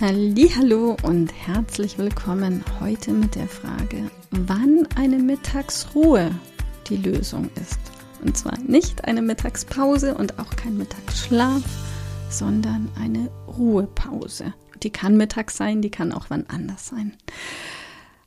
Hallo und herzlich willkommen heute mit der Frage, wann eine Mittagsruhe die Lösung ist. Und zwar nicht eine Mittagspause und auch kein Mittagsschlaf, sondern eine Ruhepause. Die kann mittags sein, die kann auch wann anders sein.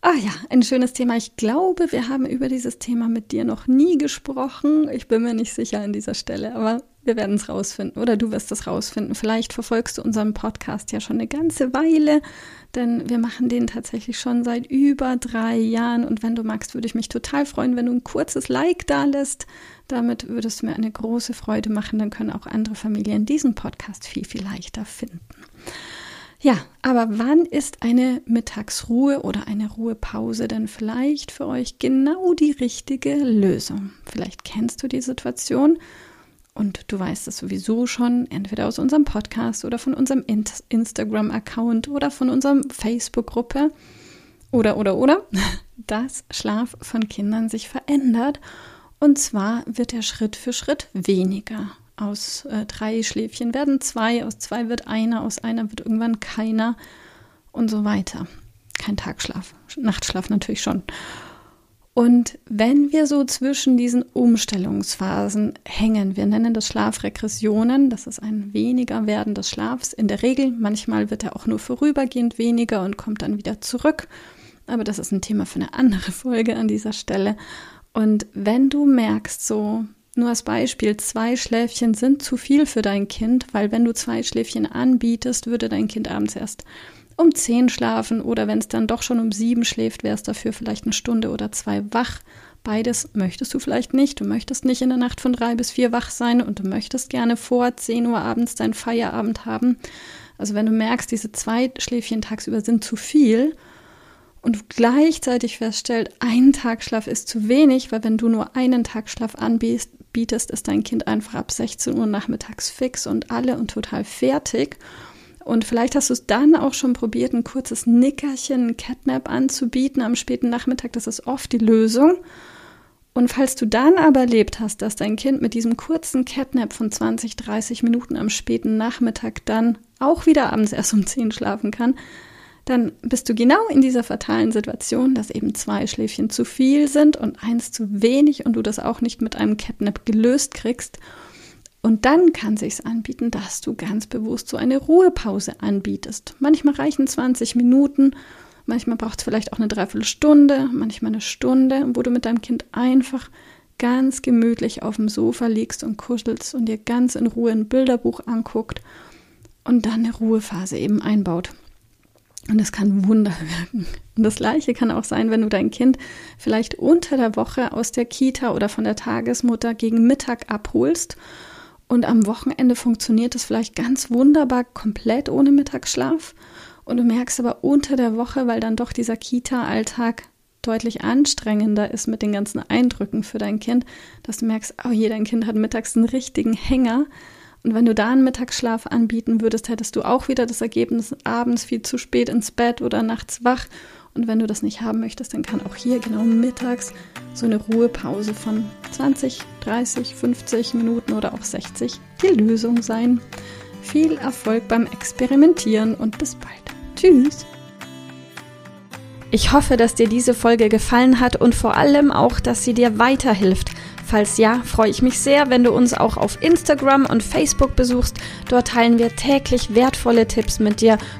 Ah ja, ein schönes Thema. Ich glaube, wir haben über dieses Thema mit dir noch nie gesprochen. Ich bin mir nicht sicher an dieser Stelle, aber wir werden es rausfinden oder du wirst es rausfinden. Vielleicht verfolgst du unseren Podcast ja schon eine ganze Weile, denn wir machen den tatsächlich schon seit über drei Jahren. Und wenn du magst, würde ich mich total freuen, wenn du ein kurzes Like da lässt. Damit würdest du mir eine große Freude machen. Dann können auch andere Familien diesen Podcast viel, viel leichter finden. Ja, aber wann ist eine Mittagsruhe oder eine Ruhepause denn vielleicht für euch genau die richtige Lösung? Vielleicht kennst du die Situation und du weißt es sowieso schon, entweder aus unserem Podcast oder von unserem Instagram-Account oder von unserem Facebook-Gruppe oder, oder, oder, dass Schlaf von Kindern sich verändert. Und zwar wird er Schritt für Schritt weniger. Aus äh, drei Schläfchen werden zwei, aus zwei wird einer, aus einer wird irgendwann keiner und so weiter. Kein Tagschlaf, Nachtschlaf natürlich schon. Und wenn wir so zwischen diesen Umstellungsphasen hängen, wir nennen das Schlafregressionen, das ist ein weniger werden des Schlafs in der Regel. Manchmal wird er auch nur vorübergehend weniger und kommt dann wieder zurück. Aber das ist ein Thema für eine andere Folge an dieser Stelle. Und wenn du merkst, so nur als Beispiel, zwei Schläfchen sind zu viel für dein Kind, weil wenn du zwei Schläfchen anbietest, würde dein Kind abends erst um zehn schlafen oder wenn es dann doch schon um sieben schläft, wäre es dafür vielleicht eine Stunde oder zwei wach. Beides möchtest du vielleicht nicht. Du möchtest nicht in der Nacht von drei bis vier wach sein und du möchtest gerne vor zehn Uhr abends deinen Feierabend haben. Also wenn du merkst, diese zwei Schläfchen tagsüber sind zu viel und gleichzeitig feststellt, ein Tagschlaf ist zu wenig, weil wenn du nur einen Tagschlaf anbietest, bietest, ist dein Kind einfach ab 16 Uhr nachmittags fix und alle und total fertig. Und vielleicht hast du es dann auch schon probiert, ein kurzes Nickerchen, ein Catnap anzubieten am späten Nachmittag. Das ist oft die Lösung. Und falls du dann aber erlebt hast, dass dein Kind mit diesem kurzen Catnap von 20, 30 Minuten am späten Nachmittag dann auch wieder abends erst um 10 schlafen kann, dann bist du genau in dieser fatalen Situation, dass eben zwei Schläfchen zu viel sind und eins zu wenig und du das auch nicht mit einem Catnap gelöst kriegst. Und dann kann sich's anbieten, dass du ganz bewusst so eine Ruhepause anbietest. Manchmal reichen 20 Minuten, manchmal braucht es vielleicht auch eine Dreiviertelstunde, manchmal eine Stunde, wo du mit deinem Kind einfach ganz gemütlich auf dem Sofa liegst und kuschelst und dir ganz in Ruhe ein Bilderbuch anguckt und dann eine Ruhephase eben einbaut. Und das kann Wunder wirken. Und das Gleiche kann auch sein, wenn du dein Kind vielleicht unter der Woche aus der Kita oder von der Tagesmutter gegen Mittag abholst. Und am Wochenende funktioniert es vielleicht ganz wunderbar komplett ohne Mittagsschlaf. Und du merkst aber unter der Woche, weil dann doch dieser Kita-Alltag deutlich anstrengender ist mit den ganzen Eindrücken für dein Kind, dass du merkst, oh je, dein Kind hat mittags einen richtigen Hänger und wenn du da einen Mittagsschlaf anbieten würdest, hättest du auch wieder das Ergebnis abends viel zu spät ins Bett oder nachts wach. Und wenn du das nicht haben möchtest, dann kann auch hier genau mittags so eine Ruhepause von 20, 30, 50 Minuten oder auch 60 die Lösung sein. Viel Erfolg beim Experimentieren und bis bald. Tschüss. Ich hoffe, dass dir diese Folge gefallen hat und vor allem auch, dass sie dir weiterhilft Falls ja, freue ich mich sehr, wenn du uns auch auf Instagram und Facebook besuchst. Dort teilen wir täglich wertvolle Tipps mit dir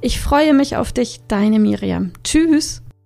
Ich freue mich auf dich, deine Miriam. Tschüss.